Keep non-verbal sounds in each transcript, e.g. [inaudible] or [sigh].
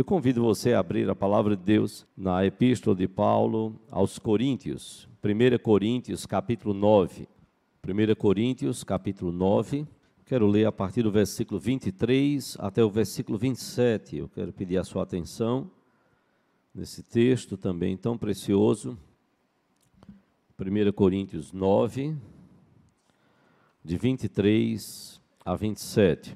Eu convido você a abrir a palavra de Deus na epístola de Paulo aos Coríntios, 1 Coríntios, capítulo 9. 1 Coríntios, capítulo 9. Quero ler a partir do versículo 23 até o versículo 27. Eu quero pedir a sua atenção nesse texto também tão precioso. 1 Coríntios 9, de 23 a 27.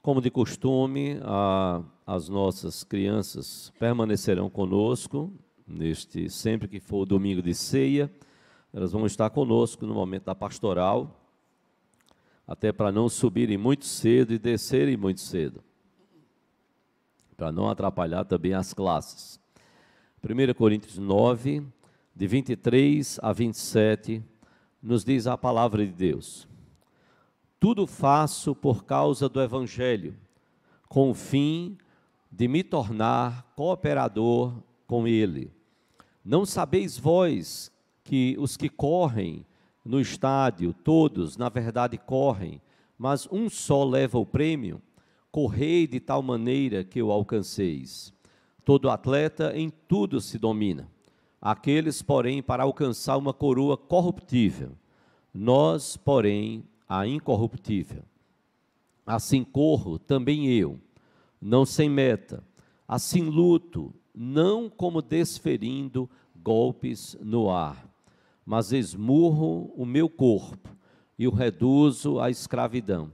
Como de costume, a, as nossas crianças permanecerão conosco neste sempre que for o domingo de ceia. Elas vão estar conosco no momento da pastoral, até para não subirem muito cedo e descerem muito cedo, para não atrapalhar também as classes. 1 Coríntios 9, de 23 a 27, nos diz a palavra de Deus. Tudo faço por causa do Evangelho, com o fim de me tornar cooperador com ele. Não sabeis vós que os que correm no estádio, todos, na verdade, correm, mas um só leva o prêmio? Correi de tal maneira que o alcanceis. Todo atleta em tudo se domina. Aqueles, porém, para alcançar uma coroa corruptível. Nós, porém, a incorruptível. Assim corro também eu, não sem meta. Assim luto, não como desferindo golpes no ar, mas esmurro o meu corpo e o reduzo à escravidão,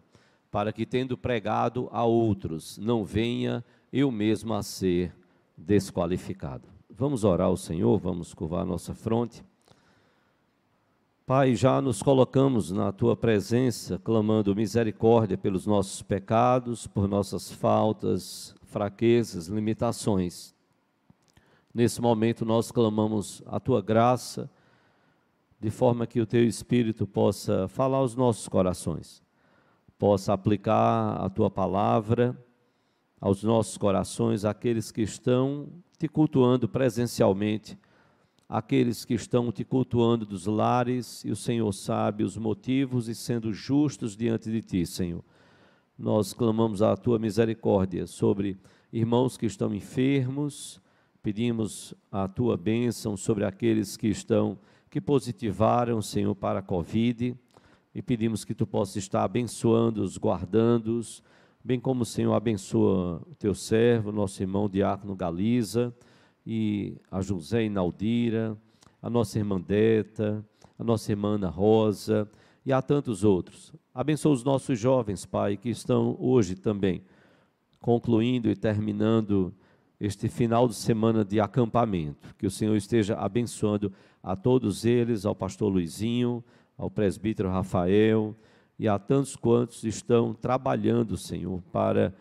para que, tendo pregado a outros, não venha eu mesmo a ser desqualificado. Vamos orar ao Senhor, vamos curvar nossa fronte. Pai, já nos colocamos na tua presença, clamando misericórdia pelos nossos pecados, por nossas faltas, fraquezas, limitações. Nesse momento nós clamamos a tua graça, de forma que o teu Espírito possa falar aos nossos corações, possa aplicar a tua palavra aos nossos corações, aqueles que estão te cultuando presencialmente aqueles que estão te cultuando dos lares, e o Senhor sabe os motivos e sendo justos diante de ti, Senhor. Nós clamamos a tua misericórdia sobre irmãos que estão enfermos, pedimos a tua bênção sobre aqueles que estão, que positivaram, Senhor, para a Covid, e pedimos que tu possas estar abençoando-os, guardando-os, bem como o Senhor abençoa o teu servo, nosso irmão Diácono Galiza, e a José Inaldira, a nossa irmã Deta, a nossa irmã Ana Rosa e a tantos outros. Abençoa os nossos jovens, Pai, que estão hoje também concluindo e terminando este final de semana de acampamento. Que o Senhor esteja abençoando a todos eles, ao pastor Luizinho, ao presbítero Rafael e a tantos quantos estão trabalhando, Senhor, para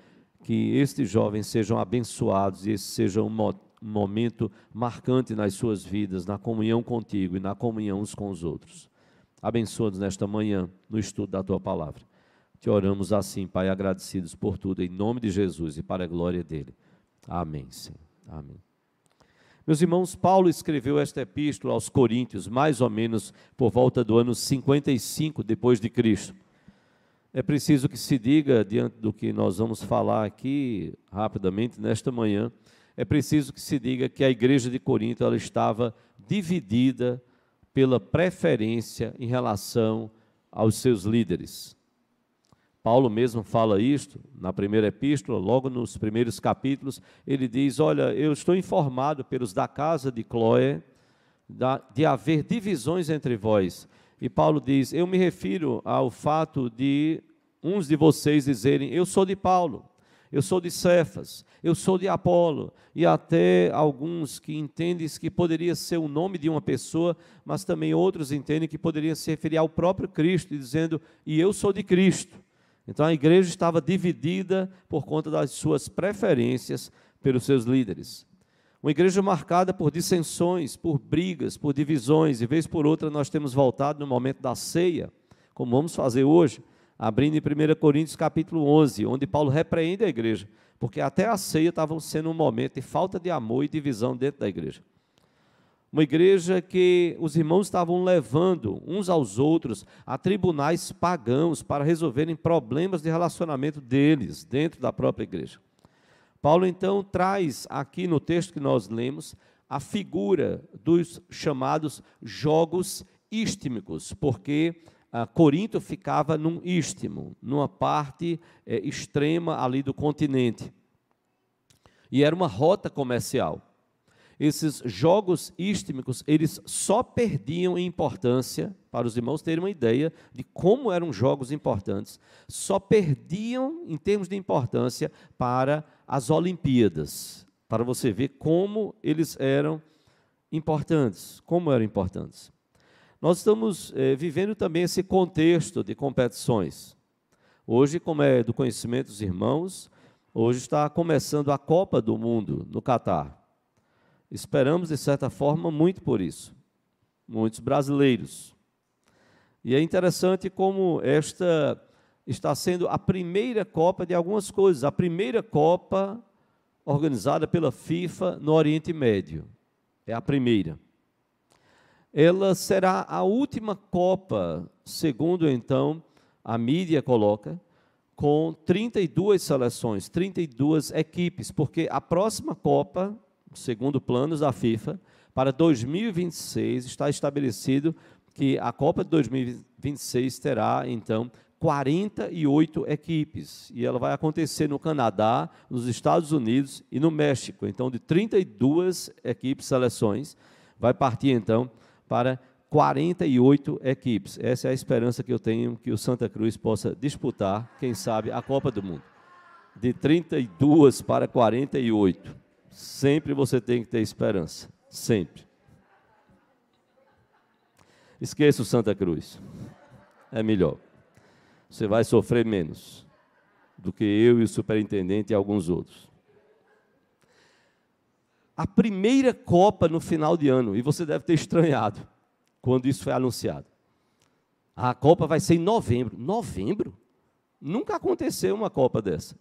que estes jovens sejam abençoados e esse seja um momento marcante nas suas vidas, na comunhão contigo e na comunhão uns com os outros. Abençoa-nos nesta manhã no estudo da tua palavra. Te oramos assim, Pai, agradecidos por tudo, em nome de Jesus e para a glória dele. Amém, Senhor. Amém. Meus irmãos, Paulo escreveu esta epístola aos Coríntios, mais ou menos por volta do ano 55 depois de Cristo. É preciso que se diga, diante do que nós vamos falar aqui rapidamente nesta manhã, é preciso que se diga que a igreja de Corinto ela estava dividida pela preferência em relação aos seus líderes. Paulo mesmo fala isto na primeira epístola, logo nos primeiros capítulos, ele diz: Olha, eu estou informado pelos da casa de Cloé de haver divisões entre vós. E Paulo diz: Eu me refiro ao fato de uns de vocês dizerem: Eu sou de Paulo, eu sou de Cefas, eu sou de Apolo, e até alguns que entendem que poderia ser o nome de uma pessoa, mas também outros entendem que poderia se referir ao próprio Cristo, dizendo, e eu sou de Cristo. Então a igreja estava dividida por conta das suas preferências pelos seus líderes. Uma igreja marcada por dissensões, por brigas, por divisões, e vez por outra nós temos voltado no momento da ceia, como vamos fazer hoje, abrindo em 1 Coríntios capítulo 11, onde Paulo repreende a igreja, porque até a ceia estava sendo um momento de falta de amor e divisão dentro da igreja. Uma igreja que os irmãos estavam levando uns aos outros a tribunais pagãos para resolverem problemas de relacionamento deles dentro da própria igreja. Paulo então traz aqui no texto que nós lemos a figura dos chamados jogos istmicos, porque Corinto ficava num istmo, numa parte eh, extrema ali do continente. E era uma rota comercial. Esses jogos istmicos, eles só perdiam em importância, para os irmãos terem uma ideia de como eram jogos importantes, só perdiam em termos de importância para as Olimpíadas, para você ver como eles eram importantes, como eram importantes. Nós estamos é, vivendo também esse contexto de competições. Hoje, como é do conhecimento dos irmãos, hoje está começando a Copa do Mundo no Catar. Esperamos, de certa forma, muito por isso. Muitos brasileiros. E é interessante como esta está sendo a primeira Copa de algumas coisas. A primeira Copa organizada pela FIFA no Oriente Médio. É a primeira ela será a última Copa, segundo então a mídia coloca, com 32 seleções, 32 equipes, porque a próxima Copa, segundo planos da FIFA, para 2026 está estabelecido que a Copa de 2026 terá então 48 equipes e ela vai acontecer no Canadá, nos Estados Unidos e no México. Então, de 32 equipes, seleções, vai partir então para 48 equipes. Essa é a esperança que eu tenho que o Santa Cruz possa disputar, quem sabe, a Copa do Mundo. De 32 para 48. Sempre você tem que ter esperança. Sempre. Esqueça o Santa Cruz. É melhor. Você vai sofrer menos do que eu e o superintendente e alguns outros a primeira Copa no final de ano, e você deve ter estranhado quando isso foi anunciado. A Copa vai ser em novembro. Novembro? Nunca aconteceu uma Copa dessa.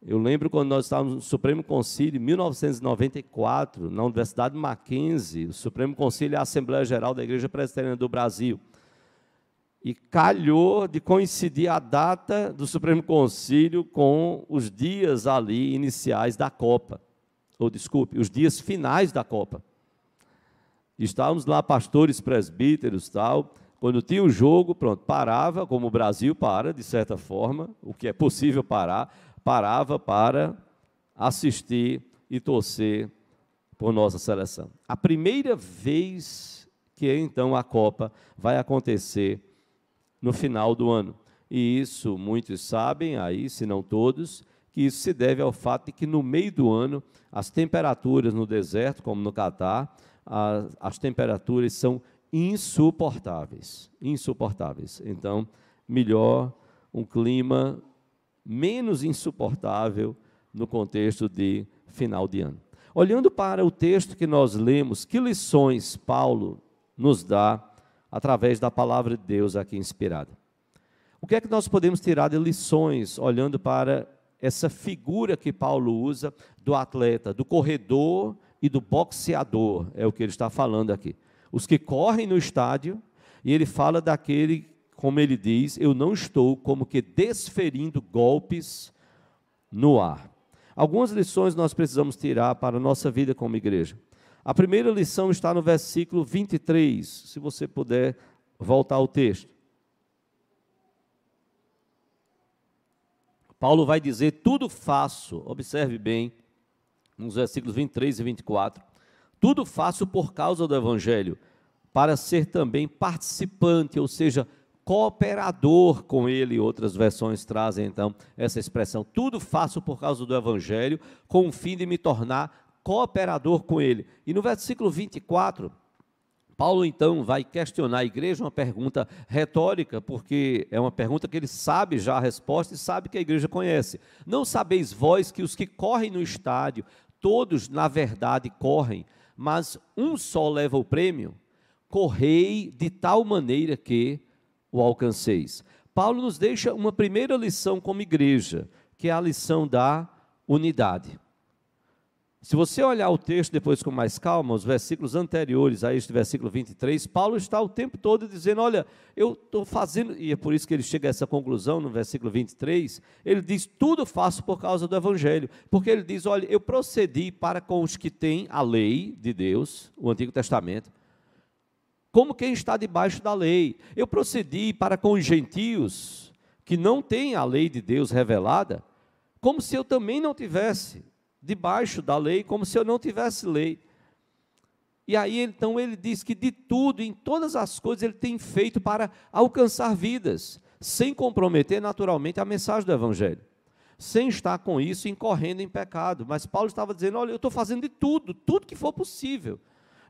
Eu lembro quando nós estávamos no Supremo Conselho, em 1994, na Universidade Mackenzie, o Supremo Conselho é a Assembleia Geral da Igreja Presbiteriana do Brasil. E calhou de coincidir a data do Supremo Conselho com os dias ali iniciais da Copa ou desculpe, os dias finais da Copa. Estávamos lá, pastores, presbíteros, tal. Quando tinha o jogo, pronto, parava, como o Brasil para, de certa forma, o que é possível parar, parava para assistir e torcer por nossa seleção. A primeira vez que então a Copa vai acontecer no final do ano. E isso muitos sabem, aí, se não todos, que isso se deve ao fato de que no meio do ano as temperaturas no deserto, como no Catar, as, as temperaturas são insuportáveis, insuportáveis. Então, melhor um clima menos insuportável no contexto de final de ano. Olhando para o texto que nós lemos, que lições Paulo nos dá através da palavra de Deus aqui inspirada? O que é que nós podemos tirar de lições olhando para essa figura que Paulo usa do atleta, do corredor e do boxeador, é o que ele está falando aqui. Os que correm no estádio, e ele fala daquele, como ele diz, eu não estou como que desferindo golpes no ar. Algumas lições nós precisamos tirar para a nossa vida como igreja. A primeira lição está no versículo 23, se você puder voltar ao texto. Paulo vai dizer: tudo faço, observe bem, nos versículos 23 e 24, tudo faço por causa do Evangelho, para ser também participante, ou seja, cooperador com ele. Outras versões trazem então essa expressão: tudo faço por causa do Evangelho, com o fim de me tornar cooperador com ele. E no versículo 24, Paulo então vai questionar a igreja, uma pergunta retórica, porque é uma pergunta que ele sabe já a resposta e sabe que a igreja conhece. Não sabeis vós que os que correm no estádio, todos na verdade correm, mas um só leva o prêmio? Correi de tal maneira que o alcanceis. Paulo nos deixa uma primeira lição como igreja, que é a lição da unidade. Se você olhar o texto depois com mais calma, os versículos anteriores a este versículo 23, Paulo está o tempo todo dizendo: Olha, eu estou fazendo, e é por isso que ele chega a essa conclusão no versículo 23. Ele diz: Tudo faço por causa do Evangelho. Porque ele diz: Olha, eu procedi para com os que têm a lei de Deus, o Antigo Testamento, como quem está debaixo da lei. Eu procedi para com os gentios que não têm a lei de Deus revelada, como se eu também não tivesse debaixo da lei, como se eu não tivesse lei. E aí então ele diz que de tudo, em todas as coisas, ele tem feito para alcançar vidas, sem comprometer naturalmente a mensagem do Evangelho, sem estar com isso incorrendo em pecado. Mas Paulo estava dizendo: olha, eu estou fazendo de tudo, tudo que for possível.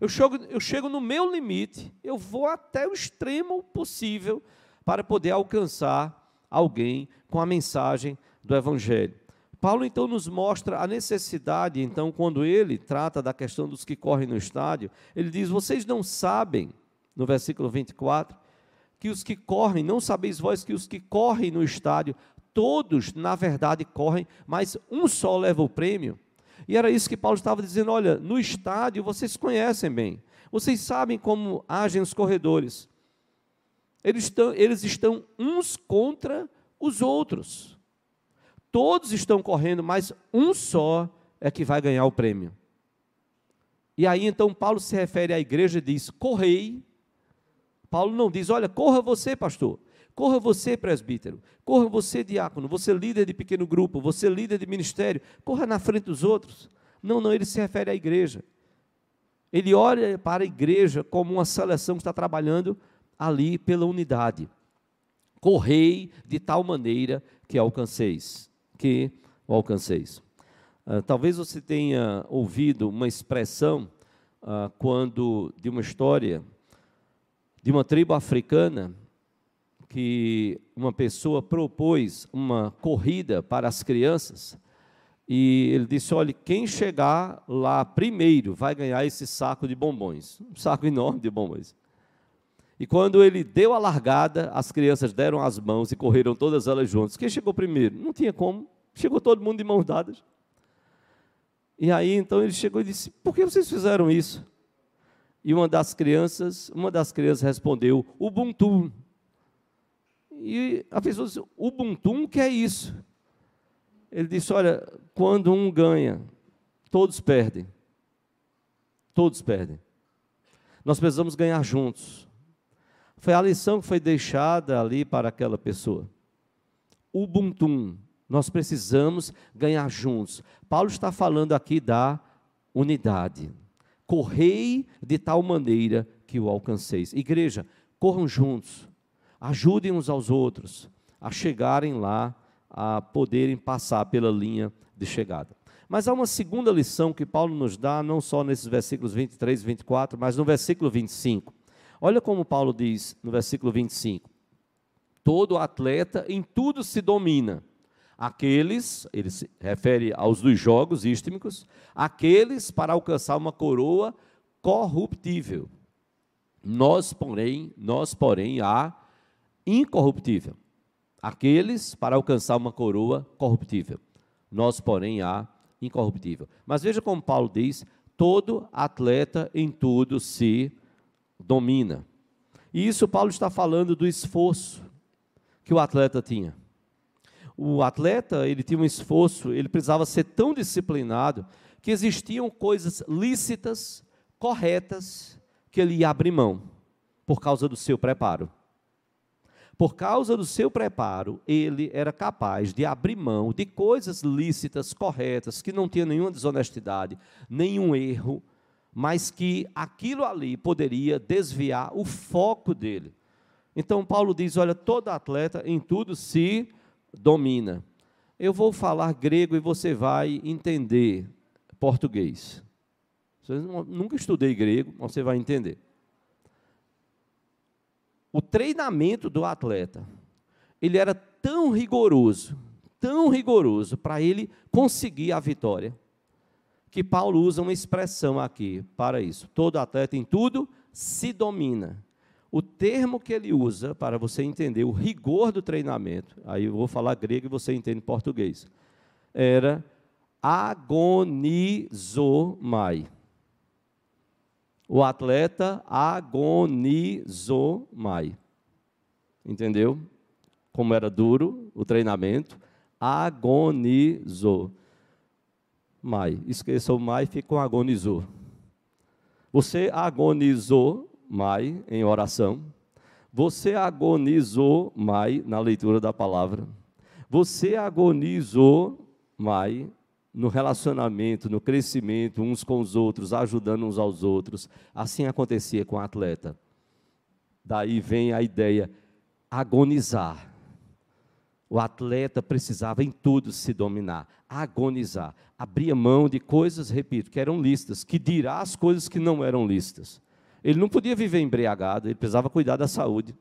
Eu chego, eu chego no meu limite, eu vou até o extremo possível para poder alcançar alguém com a mensagem do Evangelho. Paulo então nos mostra a necessidade, então, quando ele trata da questão dos que correm no estádio, ele diz: Vocês não sabem, no versículo 24, que os que correm, não sabeis vós que os que correm no estádio, todos, na verdade, correm, mas um só leva o prêmio. E era isso que Paulo estava dizendo: olha, no estádio vocês conhecem bem, vocês sabem como agem os corredores. Eles estão, eles estão uns contra os outros. Todos estão correndo, mas um só é que vai ganhar o prêmio. E aí então Paulo se refere à igreja e diz: correi. Paulo não diz: olha, corra você, pastor. Corra você, presbítero. Corra você, diácono. Você, líder de pequeno grupo. Você, líder de ministério. Corra na frente dos outros. Não, não, ele se refere à igreja. Ele olha para a igreja como uma seleção que está trabalhando ali pela unidade. Correi de tal maneira que alcanceis que o alcanceis. Uh, talvez você tenha ouvido uma expressão uh, quando de uma história de uma tribo africana que uma pessoa propôs uma corrida para as crianças e ele disse: olha, quem chegar lá primeiro vai ganhar esse saco de bombons, um saco [laughs] enorme de bombons. E quando ele deu a largada, as crianças deram as mãos e correram todas elas juntas. Quem chegou primeiro? Não tinha como. Chegou todo mundo de mãos dadas. E aí então ele chegou e disse: Por que vocês fizeram isso? E uma das crianças, uma das crianças respondeu: Ubuntu. E a pessoa disse: Ubuntu, que é isso? Ele disse: Olha, quando um ganha, todos perdem. Todos perdem. Nós precisamos ganhar juntos. Foi a lição que foi deixada ali para aquela pessoa. Ubuntu. Nós precisamos ganhar juntos. Paulo está falando aqui da unidade. Correi de tal maneira que o alcanceis. Igreja, corram juntos. Ajudem uns aos outros a chegarem lá, a poderem passar pela linha de chegada. Mas há uma segunda lição que Paulo nos dá, não só nesses versículos 23 e 24, mas no versículo 25. Olha como Paulo diz no versículo 25: Todo atleta em tudo se domina aqueles, ele se refere aos dos jogos istmicos, aqueles para alcançar uma coroa corruptível. Nós, porém, nós, porém, a incorruptível. Aqueles para alcançar uma coroa corruptível. Nós, porém, a incorruptível. Mas veja como Paulo diz: todo atleta em tudo se domina. E isso Paulo está falando do esforço que o atleta tinha o atleta, ele tinha um esforço, ele precisava ser tão disciplinado que existiam coisas lícitas, corretas, que ele ia abrir mão por causa do seu preparo. Por causa do seu preparo, ele era capaz de abrir mão de coisas lícitas, corretas, que não tinham nenhuma desonestidade, nenhum erro, mas que aquilo ali poderia desviar o foco dele. Então Paulo diz: olha, todo atleta em tudo se domina. Eu vou falar grego e você vai entender português. Nunca estudei grego, mas você vai entender. O treinamento do atleta, ele era tão rigoroso, tão rigoroso para ele conseguir a vitória, que Paulo usa uma expressão aqui para isso. Todo atleta em tudo se domina. O termo que ele usa para você entender o rigor do treinamento, aí eu vou falar grego e você entende português, era agonizou mai. O atleta agonizou mai. Entendeu? Como era duro o treinamento, agonizou. Mai. Esqueça o mai, fica com agonizou. Você agonizou mai em oração. Você agonizou mai na leitura da palavra. Você agonizou mai no relacionamento, no crescimento uns com os outros, ajudando uns aos outros. Assim acontecia com o atleta. Daí vem a ideia agonizar. O atleta precisava em tudo se dominar, agonizar. Abria mão de coisas, repito, que eram listas, que dirá as coisas que não eram listas. Ele não podia viver embriagado, ele precisava cuidar da saúde.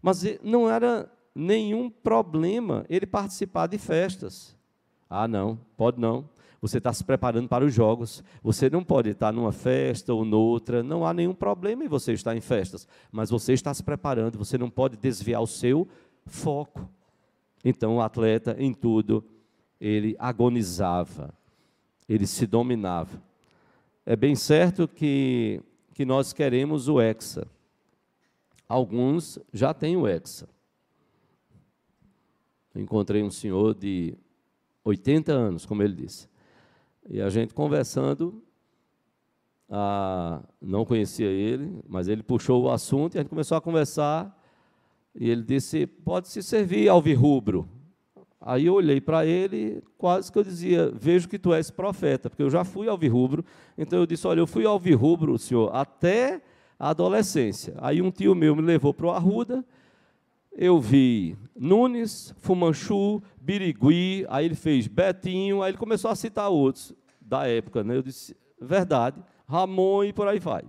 Mas não era nenhum problema ele participar de festas. Ah, não, pode não. Você está se preparando para os jogos. Você não pode estar numa festa ou noutra. Não há nenhum problema em você estar em festas. Mas você está se preparando. Você não pode desviar o seu foco. Então, o atleta, em tudo, ele agonizava. Ele se dominava. É bem certo que, que nós queremos o Hexa. Alguns já têm o Hexa. encontrei um senhor de 80 anos, como ele disse. E a gente conversando, não conhecia ele, mas ele puxou o assunto e a gente começou a conversar. E ele disse: Pode se servir, alvirrubro. Aí eu olhei para ele, quase que eu dizia: Vejo que tu és profeta, porque eu já fui alvirrubro. Então eu disse: Olha, eu fui alvirrubro, senhor, até a adolescência. Aí um tio meu me levou para o Arruda eu vi Nunes, Fumanchu, Birigui, aí ele fez Betinho, aí ele começou a citar outros da época, né? Eu disse, verdade, Ramon e por aí vai.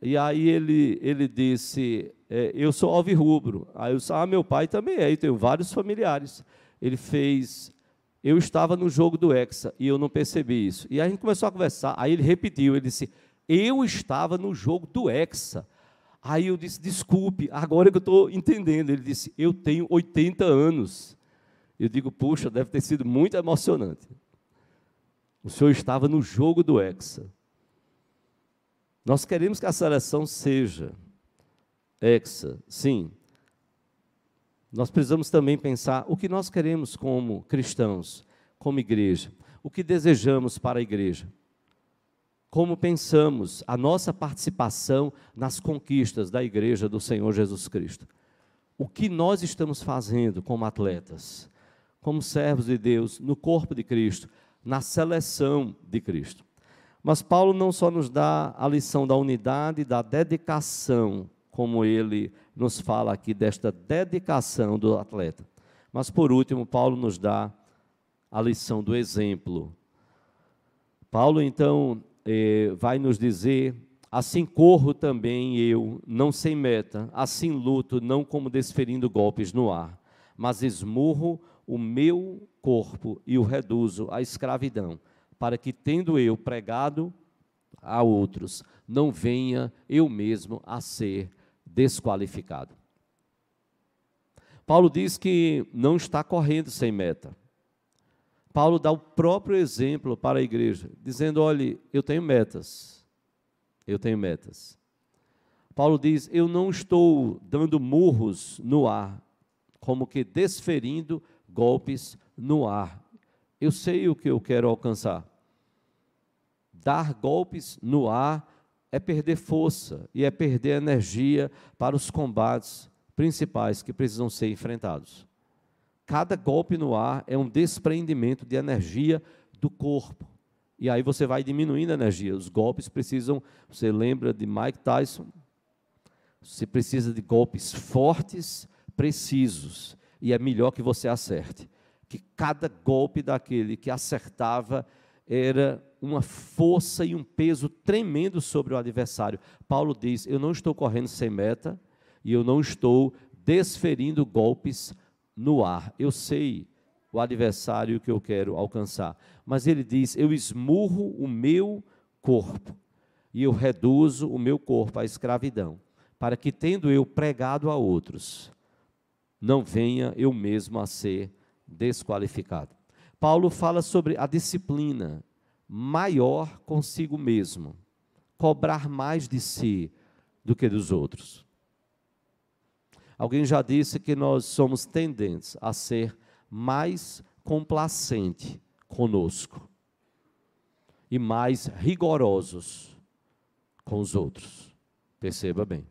E aí ele, ele disse, é, eu sou alvirrubro. Aí eu disse, ah, meu pai também é, e tenho vários familiares. Ele fez, eu estava no jogo do Hexa e eu não percebi isso. E a gente começou a conversar, aí ele repetiu, ele disse, eu estava no jogo do Hexa. Aí eu disse: desculpe, agora que eu estou entendendo. Ele disse: eu tenho 80 anos. Eu digo: puxa, deve ter sido muito emocionante. O senhor estava no jogo do Hexa. Nós queremos que a seleção seja Hexa, sim. Nós precisamos também pensar o que nós queremos como cristãos, como igreja, o que desejamos para a igreja como pensamos a nossa participação nas conquistas da igreja do Senhor Jesus Cristo. O que nós estamos fazendo como atletas, como servos de Deus, no corpo de Cristo, na seleção de Cristo. Mas Paulo não só nos dá a lição da unidade, da dedicação, como ele nos fala aqui desta dedicação do atleta. Mas por último, Paulo nos dá a lição do exemplo. Paulo então eh, vai nos dizer: assim corro também eu, não sem meta, assim luto, não como desferindo golpes no ar, mas esmurro o meu corpo e o reduzo à escravidão, para que, tendo eu pregado a outros, não venha eu mesmo a ser desqualificado. Paulo diz que não está correndo sem meta. Paulo dá o próprio exemplo para a igreja, dizendo: olhe, eu tenho metas. Eu tenho metas. Paulo diz: eu não estou dando murros no ar, como que desferindo golpes no ar. Eu sei o que eu quero alcançar. Dar golpes no ar é perder força e é perder energia para os combates principais que precisam ser enfrentados. Cada golpe no ar é um desprendimento de energia do corpo. E aí você vai diminuindo a energia. Os golpes precisam, você lembra de Mike Tyson? Você precisa de golpes fortes, precisos. E é melhor que você acerte. Que cada golpe daquele que acertava era uma força e um peso tremendo sobre o adversário. Paulo diz: Eu não estou correndo sem meta e eu não estou desferindo golpes no ar. Eu sei o adversário que eu quero alcançar. Mas ele diz: Eu esmurro o meu corpo e eu reduzo o meu corpo à escravidão, para que, tendo eu pregado a outros, não venha eu mesmo a ser desqualificado. Paulo fala sobre a disciplina maior consigo mesmo, cobrar mais de si do que dos outros. Alguém já disse que nós somos tendentes a ser mais complacente conosco e mais rigorosos com os outros. Perceba bem.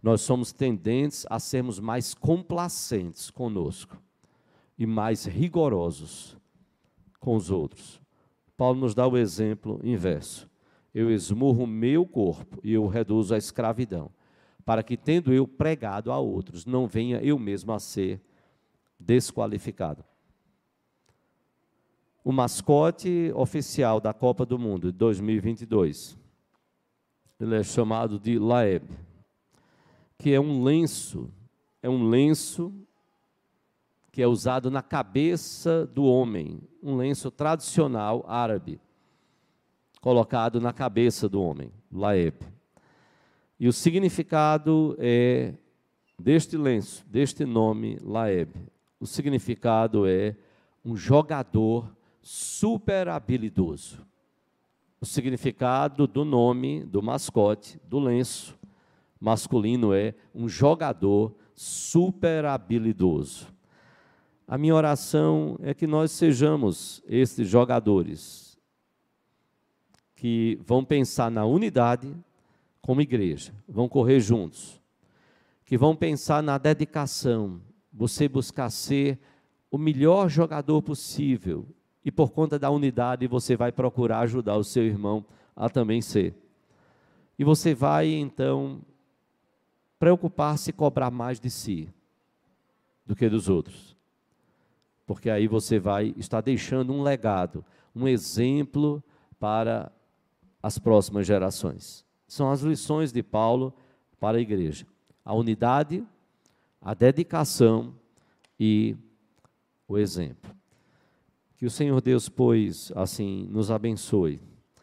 Nós somos tendentes a sermos mais complacentes conosco e mais rigorosos com os outros. Paulo nos dá o exemplo inverso. Eu esmurro meu corpo e eu reduzo a escravidão, para que, tendo eu pregado a outros, não venha eu mesmo a ser desqualificado. O mascote oficial da Copa do Mundo de 2022, ele é chamado de Laeb, que é um lenço, é um lenço que é usado na cabeça do homem, um lenço tradicional árabe, colocado na cabeça do homem, Laeb. E o significado é deste lenço, deste nome Laeb. O significado é um jogador super habilidoso. O significado do nome do mascote, do lenço masculino é um jogador super habilidoso. A minha oração é que nós sejamos esses jogadores que vão pensar na unidade como igreja, vão correr juntos, que vão pensar na dedicação, você buscar ser o melhor jogador possível e por conta da unidade você vai procurar ajudar o seu irmão a também ser. E você vai então preocupar-se e cobrar mais de si do que dos outros porque aí você vai estar deixando um legado, um exemplo para as próximas gerações. São as lições de Paulo para a igreja: a unidade, a dedicação e o exemplo. Que o Senhor Deus, pois, assim, nos abençoe